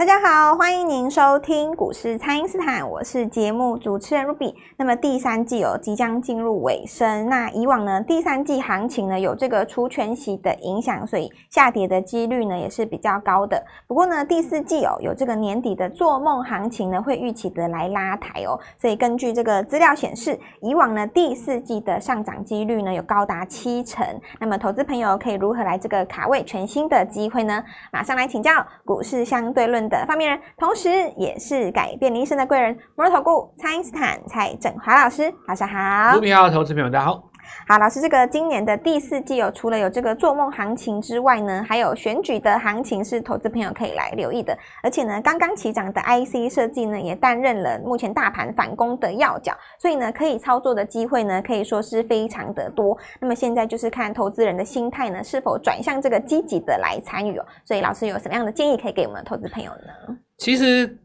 大家好，欢迎您收听股市蔡因斯坦，我是节目主持人 Ruby。那么第三季哦即将进入尾声，那以往呢第三季行情呢有这个除权息的影响，所以下跌的几率呢也是比较高的。不过呢第四季哦有这个年底的做梦行情呢会预期的来拉抬哦，所以根据这个资料显示，以往呢第四季的上涨几率呢有高达七成。那么投资朋友可以如何来这个卡位全新的机会呢？马上来请教股市相对论的发明人，同时也是改变你一生的贵人——摩尔投顾蔡恩斯坦蔡振华老师，早上好。股票投资朋友，大家好。好，老师，这个今年的第四季哦，除了有这个做梦行情之外呢，还有选举的行情是投资朋友可以来留意的。而且呢，刚刚起涨的 IC 设计呢，也担任了目前大盘反攻的要角，所以呢，可以操作的机会呢，可以说是非常的多。那么现在就是看投资人的心态呢，是否转向这个积极的来参与哦。所以老师有什么样的建议可以给我们的投资朋友呢？其实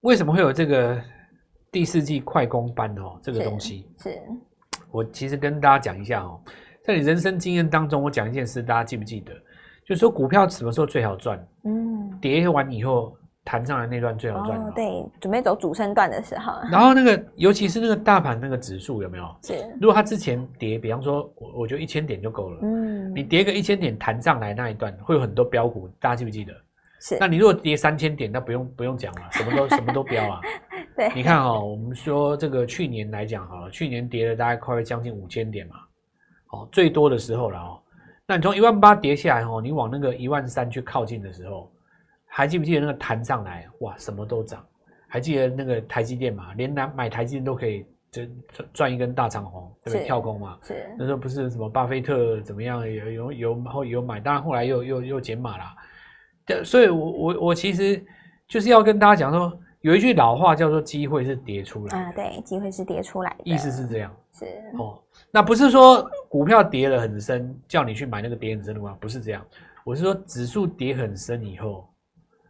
为什么会有这个第四季快攻班哦？这个东西是。是我其实跟大家讲一下哦，在你人生经验当中，我讲一件事，大家记不记得？就是说股票什么时候最好赚？嗯，跌完以后弹上来那段最好赚。哦，对，准备走主升段的时候。然后那个，尤其是那个大盘那个指数有没有？是。如果它之前跌，比方说，我我觉得一千点就够了。嗯。你跌个一千点弹上来那一段，会有很多标股，大家记不记得？是。那你如果跌三千点，那不用不用讲了，什么都什么都标啊。对，你看哈、哦，我们说这个去年来讲好了，去年跌了大概快将近五千点嘛，哦，最多的时候了哦。那你从一万八跌下来哦，你往那个一万三去靠近的时候，还记不记得那个弹上来哇，什么都涨？还记得那个台积电嘛？连拿买台积电都可以就赚一根大长红，对不对？跳空嘛。是。那时候不是什么巴菲特怎么样有有有后有买，当然后来又又又减码了。所以我我我其实就是要跟大家讲说。有一句老话叫做“机会是跌出来”啊，对，机会是跌出来的，意思是这样，是哦。那不是说股票跌了很深，叫你去买那个跌很深的吗？不是这样，我是说指数跌很深以后，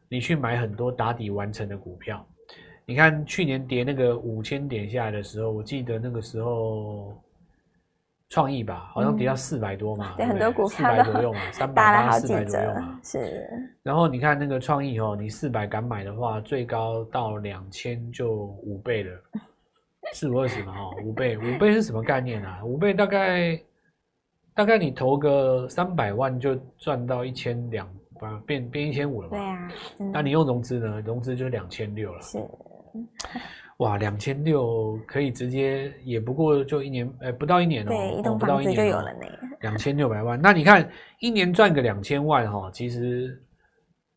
你去买很多打底完成的股票。你看去年跌那个五千点下来的时候，我记得那个时候。创意吧，好像跌到四百多嘛，对，很多股票四百左右嘛，三百八四百左右嘛，是。然后你看那个创意哦，你四百敢买的话，最高到两千就五倍了，四五二十嘛哦，五倍，五倍是什么概念啊？五倍大概大概你投个三百万就赚到一千两，变变一千五了嘛？对啊。那你用融资呢？融资就两千六了。是。哇，两千六可以直接，也不过就一年，哎、欸，不到一年哦、喔，对，一栋房子就有了呢。两千六百万，那你看一年赚个两千万哈，其实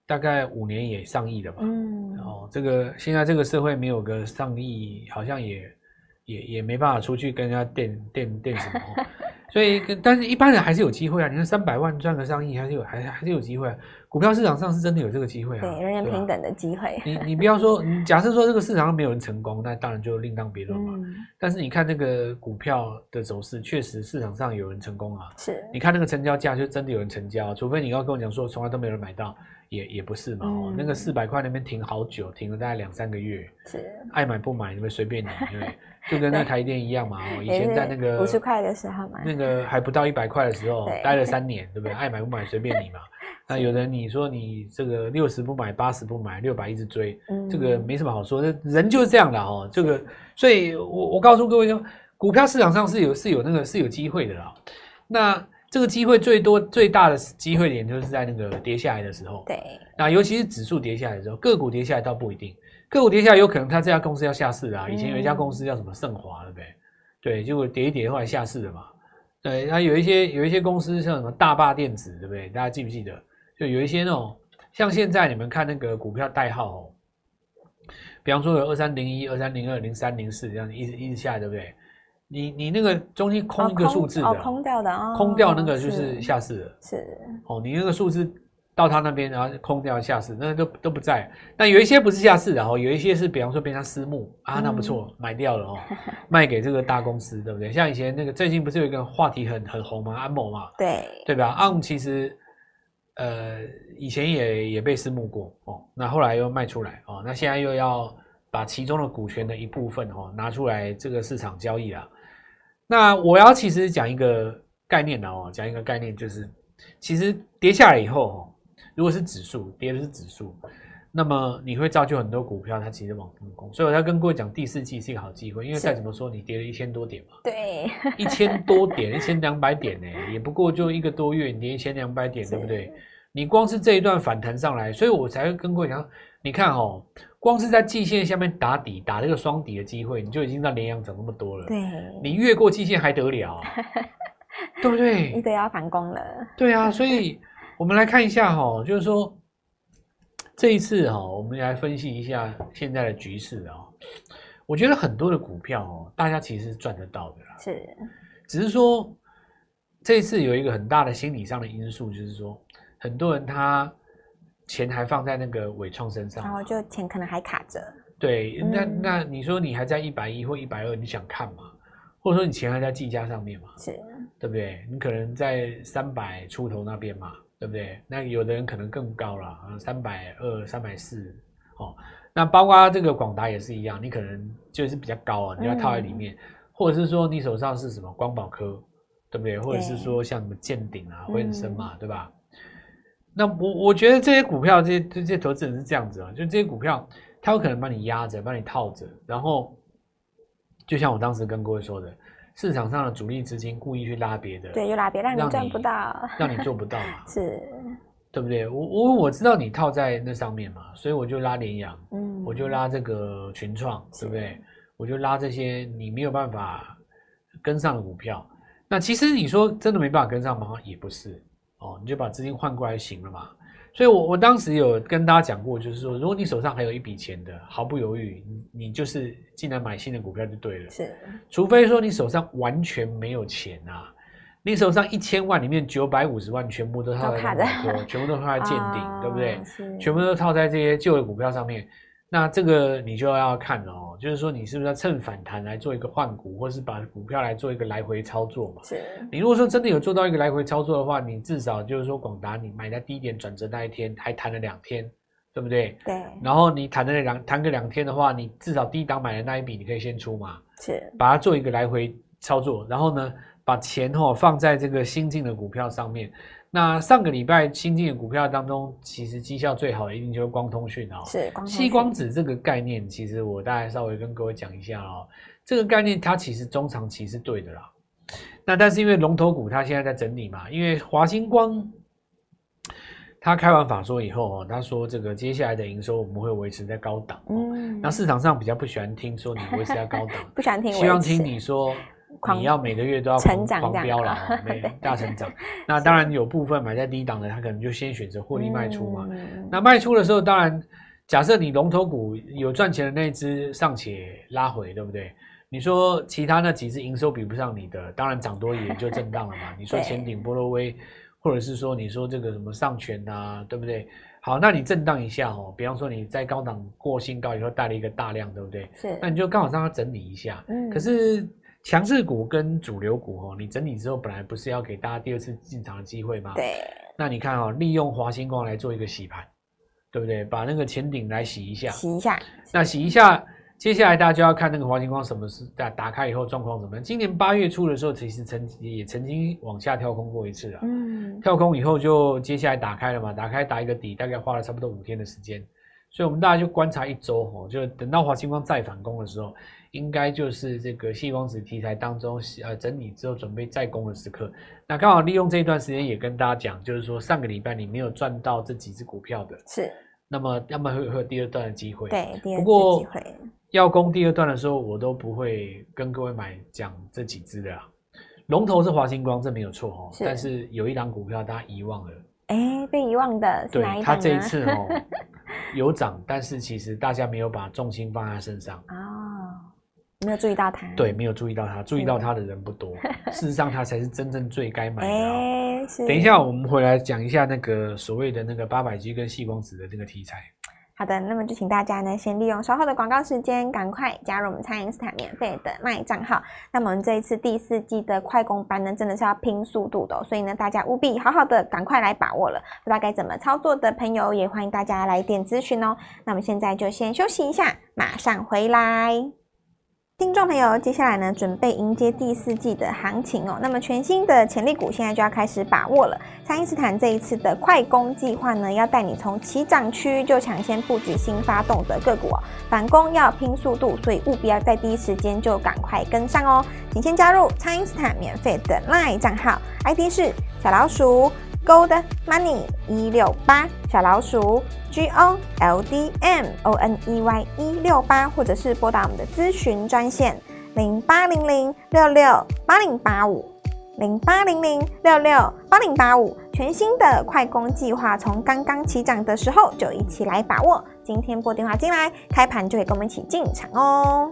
大概五年也上亿了吧？嗯，哦，这个现在这个社会没有个上亿，好像也也也没办法出去跟人家垫垫垫什么。所以，但是一般人还是有机会啊！你看三百万赚个上亿，还是有，还还是有机会啊。股票市场上是真的有这个机会啊，对，人人平等的机会。你你不要说，你 假设说这个市场上没有人成功，那当然就另当别论嘛。嗯。但是你看那个股票的走势，确实市场上有人成功啊。是。你看那个成交价，就真的有人成交，除非你要跟我讲说从来都没有人买到，也也不是嘛。哦、嗯，那个四百块那边停好久，停了大概两三个月。是。爱买不买，你们随便你，因为。就跟那台电一样嘛，哦，以前在那个五十块的时候嘛，那个还不到一百块的时候，待了三年，对不对？爱买不买随便你嘛。那有人你说你这个六十不买，八十不买，六百一直追，嗯，这个没什么好说，那人就是这样的哦。这个，所以我我告诉各位说，股票市场上是有是有那个是有机会的啦。那这个机会最多最大的机会点就是在那个跌下来的时候，对。那尤其是指数跌下来的时候，个股跌下来倒不一定。个股跌下来，有可能它这家公司要下市啊。以前有一家公司叫什么盛华，对不对？对，结果跌一跌，后来下市了嘛。对，那有一些有一些公司像什么大坝电子，对不对？大家记不记得？就有一些那种，像现在你们看那个股票代号哦，比方说有二三零一、二三零二、零三零四这样一直一直下来，对不对？你你那个中间空一个数字的，哦，空掉的啊，空掉那个就是下市了。是哦，你那个数字。到他那边，然后空掉下市，那都都不在。但有一些不是下市的哦，有一些是，比方说变成私募啊，那不错，买掉了哦，卖给这个大公司，对不对？像以前那个最近不是有一个话题很很红吗？安某嘛，对对吧？ARM 其实呃以前也也被私募过哦，那后来又卖出来哦，那现在又要把其中的股权的一部分哦拿出来这个市场交易了。那我要其实讲一个概念的哦，讲一个概念就是，其实跌下来以后哦。如果是指数跌的是指数，那么你会造就很多股票它其实往上攻，所以我要跟各位讲，第四季是一个好机会，因为再怎么说你跌了一千多点嘛，对，一千多点，一千两百点呢，也不过就一个多月，你跌一千两百点，对不对？你光是这一段反弹上来，所以我才会跟各位讲，你看哦，光是在季线下面打底，打这个双底的机会，你就已经让联阳涨那么多了，对，你越过季线还得了啊？对不对？你得要反攻了，对啊，所以我们来看一下哈，就是说。这一次哈，我们来分析一下现在的局势啊。我觉得很多的股票哦，大家其实是赚得到的啦。是，只是说这一次有一个很大的心理上的因素，就是说很多人他钱还放在那个伟创身上，然后就钱可能还卡着。对，那那你说你还在一百一或一百二，你想看吗？或者说你钱还在技嘉上面嘛？是，对不对？你可能在三百出头那边嘛。对不对？那有的人可能更高了啊，三百二、三百四，哦，那包括这个广达也是一样，你可能就是比较高啊，你要套在里面，嗯、或者是说你手上是什么光宝科，对不对？或者是说像什么建鼎啊、辉生嘛，嗯、对吧？那我我觉得这些股票，这些这些投资人是这样子啊，就这些股票，他有可能把你压着，把你套着，然后就像我当时跟各位说的。市场上的主力资金故意去拉别的，对，又拉别，让你赚不到，让你做不到嘛，是，对不对？我我我知道你套在那上面嘛，所以我就拉联阳，嗯，我就拉这个群创，对不对？我就拉这些你没有办法跟上的股票。那其实你说真的没办法跟上吗？也不是哦，你就把资金换过来行了嘛。所以我，我我当时有跟大家讲过，就是说，如果你手上还有一笔钱的，毫不犹豫，你你就是进来买新的股票就对了。是，除非说你手上完全没有钱啊，你手上一千万里面九百五十万全部都套在，全部都套在建鼎，哦，对不对？是，全部都套在这些旧的股票上面。那这个你就要看了哦，就是说你是不是要趁反弹来做一个换股，或是把股票来做一个来回操作嘛？是。你如果说真的有做到一个来回操作的话，你至少就是说广达你买在低点转折那一天还弹了两天，对不对？对。然后你谈了两弹个两天的话，你至少低档买的那一笔你可以先出嘛？是。把它做一个来回操作，然后呢，把钱哦放在这个新进的股票上面。那上个礼拜新进的股票当中，其实绩效最好的一定就是光通讯哦。是。矽光子这个概念，其实我大概稍微跟各位讲一下哦。这个概念它其实中长期是对的啦。那但是因为龙头股它现在在整理嘛，因为华星光，它开完法说以后哦，他说这个接下来的营收我们会维持在高档。嗯。那市场上比较不喜欢听说你维持在高档，不喜欢听，希望听你说。你要每个月都要狂狂飙了，没大成长。那当然有部分买在低档的，他可能就先选择获利卖出嘛。那卖出的时候，当然假设你龙头股有赚钱的那只尚且拉回，对不对？你说其他那几只营收比不上你的，当然涨多也就震荡了嘛。你说前顶、波罗威，或者是说你说这个什么上权啊，对不对？好，那你震荡一下哦，比方说你在高档过新高以后带了一个大量，对不对？是。那你就刚好让它整理一下。嗯。可是。强势股跟主流股哦，你整理之后本来不是要给大家第二次进场的机会吗？对。那你看哦，利用华星光来做一个洗盘，对不对？把那个前顶来洗一下，洗一下。那洗一下，接下来大家就要看那个华星光什么是打打开以后状况怎么样。今年八月初的时候，其实曾也曾经往下跳空过一次啊。嗯。跳空以后就接下来打开了嘛，打开打一个底，大概花了差不多五天的时间。所以我们大家就观察一周哦，就等到华星光再反攻的时候。应该就是这个细光子题材当中，呃，整理之后准备再攻的时刻。那刚好利用这一段时间，也跟大家讲，就是说上个礼拜你没有赚到这几只股票的，是。那么，要么会会有第二段的机会。对，第二段机会。不过要攻第二段的时候，我都不会跟各位买讲这几只的啦。龙头是华星光，这没有错哦。是。但是有一档股票大家遗忘了。哎，被遗忘的是哪一档呢？对，它这一次哦 有涨，但是其实大家没有把重心放在身上啊。没有注意到他，对，没有注意到他，注意到他的人不多。事实上，他才是真正最该买的。欸、等一下，我们回来讲一下那个所谓的那个八百 G 跟细光子的那个题材。好的，那么就请大家呢，先利用稍后的广告时间，赶快加入我们蔡因斯坦免费的卖账号。那么我们这一次第四季的快攻班呢，真的是要拼速度的，所以呢，大家务必好好的赶快来把握了。不知道该怎么操作的朋友，也欢迎大家来电咨询哦。那么现在就先休息一下，马上回来。听众朋友，接下来呢，准备迎接第四季的行情哦。那么全新的潜力股现在就要开始把握了。蔡因斯坦这一次的快攻计划呢，要带你从起涨区就抢先布局新发动的个股哦。反攻要拼速度，所以务必要在第一时间就赶快跟上哦。请先加入蔡因斯坦免费的 LINE 账号，ID 是小老鼠。Gold Money 一六八小老鼠 G O L D M O N E Y 一六八，或者是拨打我们的咨询专线零八零零六六八零八五零八零零六六八零八五，全新的快攻计划，从刚刚起涨的时候就一起来把握。今天拨电话进来，开盘就会跟我们一起进场哦。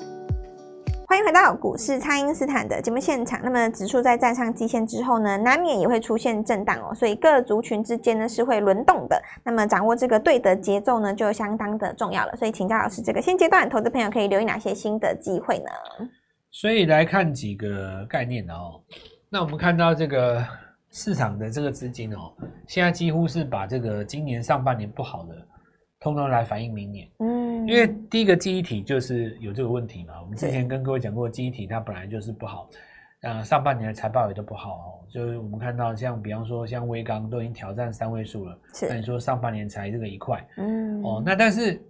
欢迎回到股市，蔡因斯坦的节目现场。那么指数在站上季线之后呢，难免也会出现震荡哦，所以各族群之间呢是会轮动的。那么掌握这个对的节奏呢，就相当的重要了。所以请教老师，这个现阶段投资朋友可以留意哪些新的机会呢？所以来看几个概念哦。那我们看到这个市场的这个资金哦，现在几乎是把这个今年上半年不好的，通通来反映明年。嗯。因为第一个记忆体就是有这个问题嘛，我们之前跟各位讲过，记忆体它本来就是不好，呃，上半年的财报也都不好哦。就是我们看到像比方说像微刚都已经挑战三位数了，那你说上半年才这个一块，嗯，哦，那但是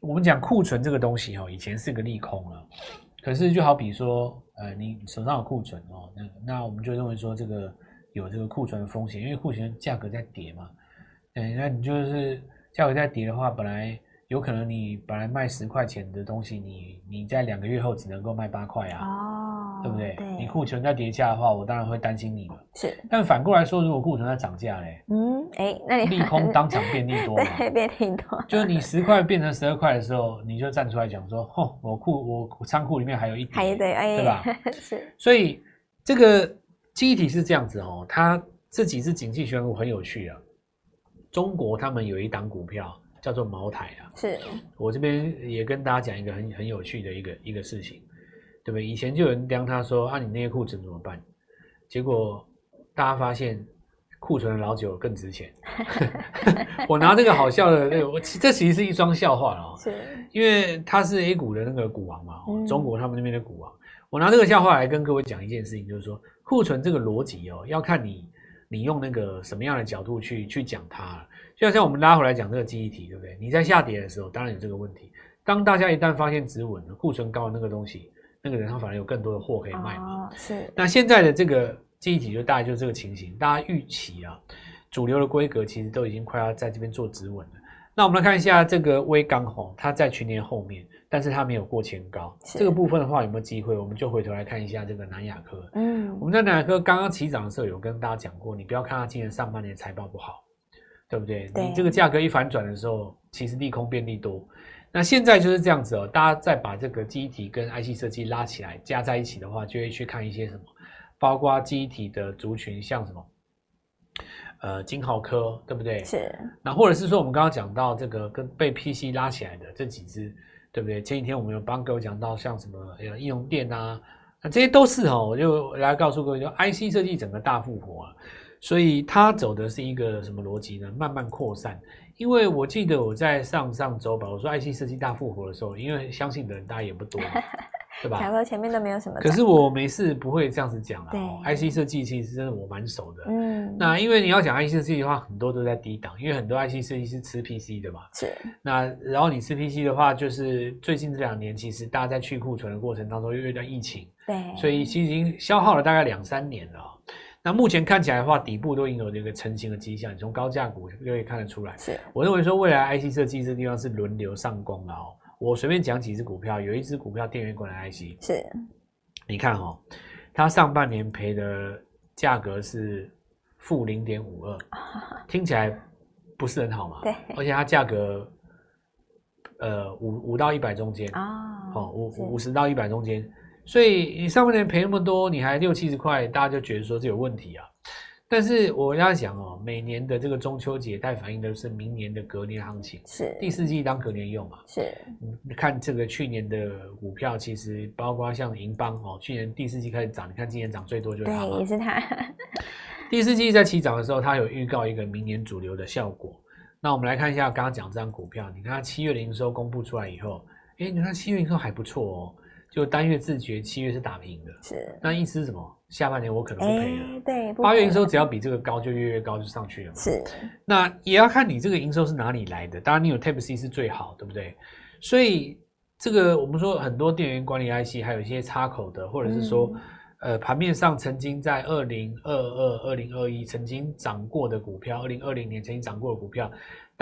我们讲库存这个东西哦，以前是个利空了，可是就好比说，呃，你手上有库存哦，那那我们就认为说这个有这个库存的风险，因为库存价格在跌嘛，嗯，那你就是价格在跌的话，本来。有可能你本来卖十块钱的东西，你你在两个月后只能够卖八块啊，哦，对不对？对，你库存在跌价的话，我当然会担心你了。是，但反过来说，如果库存在涨价嘞，嗯，哎，那你利空 当场变利多，对，变利多。就是你十块变成十二块的时候，你就站出来讲说，吼，我库我仓库里面还有一点，还对，哎，对吧？是。所以这个记忆体是这样子哦，它这几次景气循环很有趣啊。中国他们有一档股票。叫做茅台啊，是我这边也跟大家讲一个很很有趣的一个一个事情，对不对？以前就有人刁他说啊，你那些库存怎么办？结果大家发现库存的老酒更值钱。我拿这个好笑的，我这其实是一桩笑话了哦，是，因为他是 A 股的那个股王嘛，中国他们那边的股王。我拿这个笑话来跟各位讲一件事情，就是说库存这个逻辑哦，要看你你用那个什么样的角度去去讲它。就像我们拉回来讲这个记忆体，对不对？你在下跌的时候，当然有这个问题。当大家一旦发现止稳了，库存高的那个东西，那个人他反而有更多的货可以卖嘛。哦、是。那现在的这个记忆体就大概就是这个情形，大家预期啊，主流的规格其实都已经快要在这边做止稳了。那我们来看一下这个微钢吼，它在去年后面，但是它没有过前高。这个部分的话有没有机会？我们就回头来看一下这个南亚科。嗯。我们在南亚科刚刚起涨的时候有跟大家讲过，你不要看它今年上半年财报不好。对不对？对，你这个价格一反转的时候，其实利空变利多。那现在就是这样子哦，大家再把这个记忆体跟 IC 设计拉起来，加在一起的话，就会去看一些什么，包括记忆体的族群，像什么，呃，金豪科，对不对？是。那或者是说，我们刚刚讲到这个跟被 PC 拉起来的这几只，对不对？前几天我们有帮各位讲到，像什么呃应用电啊，那这些都是哦，我就来告诉各位，就 IC 设计整个大复活啊。所以它走的是一个什么逻辑呢？慢慢扩散。因为我记得我在上上周吧，我说 IC 设计大复活的时候，因为相信的人大家也不多，对吧？讲说前面都没有什么。可是我没事不会这样子讲啦。对，IC 设计其实真的我蛮熟的。嗯。那因为你要讲 IC 设计的话，很多都在低档，因为很多 IC 设计是吃 PC 的嘛。是。那然后你吃 PC 的话，就是最近这两年，其实大家在去库存的过程当中，又遇到疫情，对，所以其实已经消耗了大概两三年了。那目前看起来的话，底部都已经有这个成型的迹象，你从高价股就可以看得出来。是，我认为说未来 IC 设计这地方是轮流上攻的哦。我随便讲几只股票，有一只股票电源管理 IC，是，你看哦，它上半年赔的价格是负零点五二，听起来不是很好嘛？对，而且它价格，呃，五五到一百中间啊，哦，五五十到一百中间。所以你上半年赔那么多，你还六七十块，大家就觉得说这有问题啊。但是我跟大家讲哦，每年的这个中秋节，它反映的是明年的隔年行情，是第四季当隔年用嘛？是。你看这个去年的股票，其实包括像银邦哦，去年第四季开始涨，你看今年涨最多就是它。对，也是它。第四季在起涨的时候，它有预告一个明年主流的效果。那我们来看一下刚刚讲这张股票，你看它七月的营收公布出来以后，哎，你看七月营收还不错哦。就单月自觉七月是打平的，是。那意思是什么？下半年我可能不赔了。欸、对，八月营收只要比这个高，就月月高，就上去了嘛。是。那也要看你这个营收是哪里来的，当然你有 Type C 是最好，对不对？所以这个我们说很多电源管理 IC，还有一些插口的，或者是说。嗯呃，盘面上曾经在二零二二、二零二一曾经涨过的股票，二零二零年曾经涨过的股票，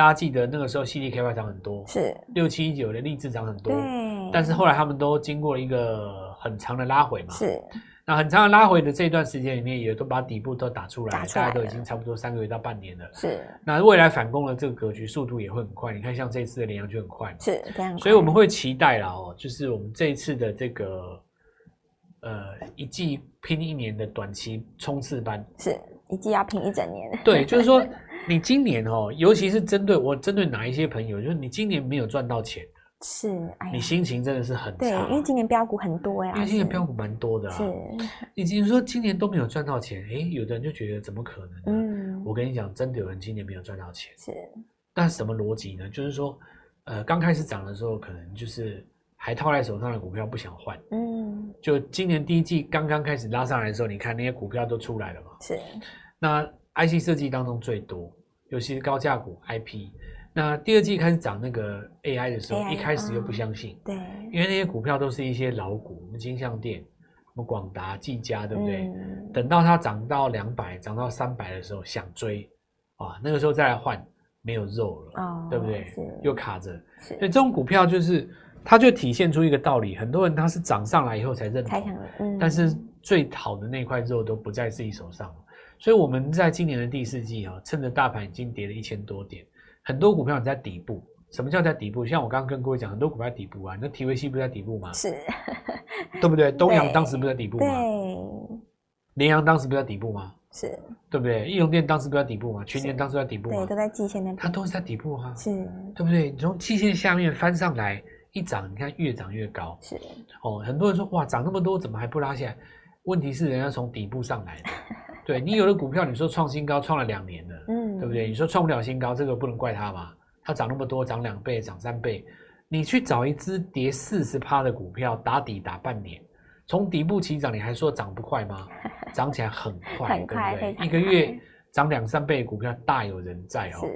大家记得那个时候 CDKY 涨很多，是六七一九的励志涨很多，对。但是后来他们都经过了一个很长的拉回嘛，是。那很长的拉回的这段时间里面，也都把底部都打出来，打出来大家都已经差不多三个月到半年了，是。那未来反攻的这个格局速度也会很快，你看像这次的联阳就很快嘛，是这样。所以我们会期待啦哦，就是我们这一次的这个。呃，一季拼一年的短期冲刺班，是一季要拼一整年。对，就是说你今年哦，尤其是针对我针对哪一些朋友，就是你今年没有赚到钱，是，哎，你心情真的是很差，对，因为今年标股很多呀，因为今年标股蛮多的啊。是，你就是说今年都没有赚到钱，哎，有的人就觉得怎么可能呢？嗯，我跟你讲，真的有人今年没有赚到钱，是，那什么逻辑呢？就是说，呃，刚开始涨的时候，可能就是。还套在手上的股票不想换，嗯，就今年第一季刚刚开始拉上来的时候，你看那些股票都出来了嘛？是。那 IC 设计当中最多，尤其是高价股 IP。那第二季开始涨那个 AI 的时候，AI, 一开始又不相信，对，因为那些股票都是一些老股，什么金像店、什么广达、技嘉，对不对？嗯、等到它涨到两百、涨到三百的时候，想追，啊，那个时候再来换，没有肉了，哦、对不对？又卡着，所以这种股票就是。它就体现出一个道理，很多人他是涨上来以后才认同，嗯、但是最好的那块肉都不在自己手上，所以我们在今年的第四季啊，趁着大盘已经跌了一千多点，很多股票你在底部。什么叫在底部？像我刚刚跟各位讲，很多股票在底部啊，那 TVC 不在底部吗？是，对不对？东阳当时不在底部吗？对，联阳当时不在底部吗？是，对不对？义隆电当时不在底部吗？全年当时在底部吗？对，都在季线那边，它都是在底部啊，是，对不对？你从季线下面翻上来。一涨，你看越涨越高，是哦。很多人说哇，涨那么多，怎么还不拉下来？问题是人家从底部上来的，对你有的股票，你说创新高，创了两年了，嗯，对不对？你说创不了新高，这个不能怪它嘛。它涨那么多，涨两倍，涨三倍，你去找一只跌四十趴的股票打底打半年，从底部起涨，你还说涨不快吗？涨起来很 快，很快对不对？一个月。涨两三倍的股票大有人在哦，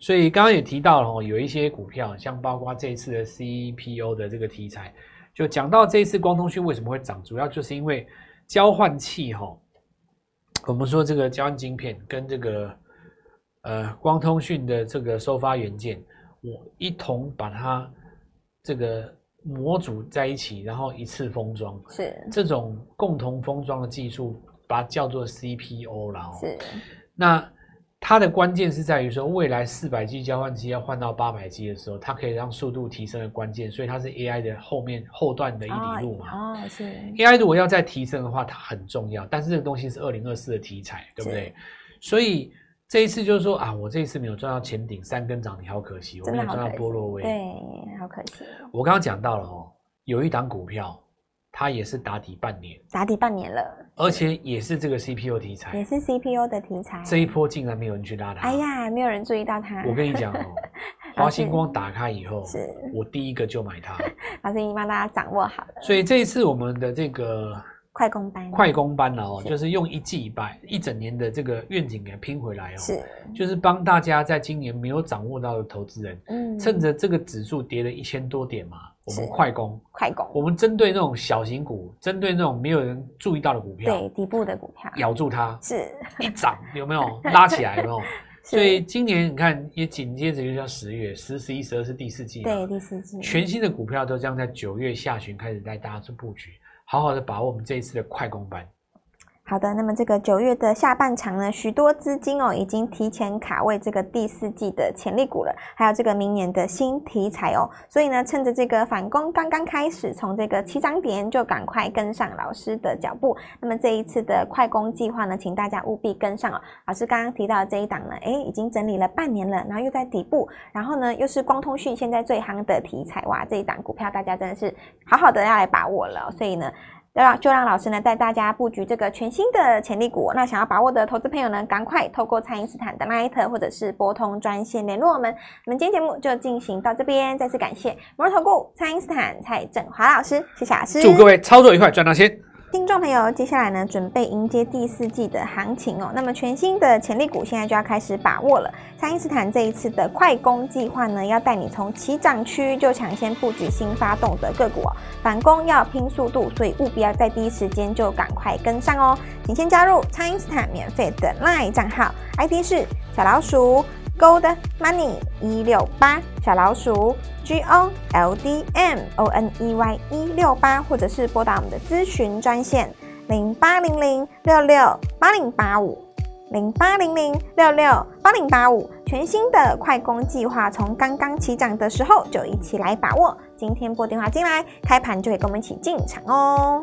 所以刚刚也提到了哦，有一些股票，像包括这一次的 CPO 的这个题材，就讲到这一次光通讯为什么会涨，主要就是因为交换器哈，我们说这个交换晶片跟这个呃光通讯的这个收发元件，我一同把它这个模组在一起，然后一次封装，是这种共同封装的技术，把它叫做 CPO 了哦。是。那它的关键是在于说，未来四百 G 交换机要换到八百 G 的时候，它可以让速度提升的关键，所以它是 AI 的后面后段的一里路嘛。哦，是。AI 如果要再提升的话，它很重要，但是这个东西是二零二四的题材，对不对？所以这一次就是说啊，我这一次没有赚到前顶三根涨停，好可惜，我没有赚到波若威，对，好可惜。我刚刚讲到了哦，有一档股票。它也是打底半年，打底半年了，而且也是这个 CPU 题材，也是 CPU 的题材。这一波竟然没有人去拉它，哎呀，没有人注意到它。我跟你讲哦，华星光打开以后，是我第一个就买它。老师已经帮大家掌握好了。所以这一次我们的这个。快攻班，快攻班了哦，就是用一季把一整年的这个愿景给拼回来哦，是，就是帮大家在今年没有掌握到的投资人，嗯，趁着这个指数跌了一千多点嘛，我们快攻，快攻，我们针对那种小型股，针对那种没有人注意到的股票，对，底部的股票，咬住它，是，一涨有没有？拉起来有没有？所以今年你看也紧接着就叫十月，十、十一、十二是第四季，对，第四季，全新的股票都将在九月下旬开始带大家做布局。好好的把握我们这一次的快攻班。好的，那么这个九月的下半场呢，许多资金哦已经提前卡位这个第四季的潜力股了，还有这个明年的新题材哦。所以呢，趁着这个反攻刚刚开始，从这个起涨点就赶快跟上老师的脚步。那么这一次的快攻计划呢，请大家务必跟上哦。老师刚刚提到的这一档呢，哎，已经整理了半年了，然后又在底部，然后呢又是光通讯现在最夯的题材，哇，这一档股票大家真的是好好的要来把握了。所以呢。让就让老师呢带大家布局这个全新的潜力股。那想要把握的投资朋友呢，赶快透过蔡因斯坦的 LINE 或者是拨通专线联络我们。我们今天节目就进行到这边，再次感谢摩尔投顾蔡因斯坦蔡振华老师，谢谢老师，祝各位操作愉快，赚到钱。听众朋友，接下来呢，准备迎接第四季的行情哦。那么全新的潜力股现在就要开始把握了。蔡因斯坦这一次的快攻计划呢，要带你从起涨区就抢先布局新发动的个股哦。反攻要拼速度，所以务必要在第一时间就赶快跟上哦。请先加入蔡因斯坦免费的 LINE 账号，ID 是小老鼠。Gold Money 一六八小老鼠 G O L D M O N E Y 一六八，或者是拨打我们的咨询专线零八零零六六八零八五零八零零六六八零八五，全新的快攻计划，从刚刚起涨的时候就一起来把握。今天拨电话进来，开盘就会跟我们一起进场哦。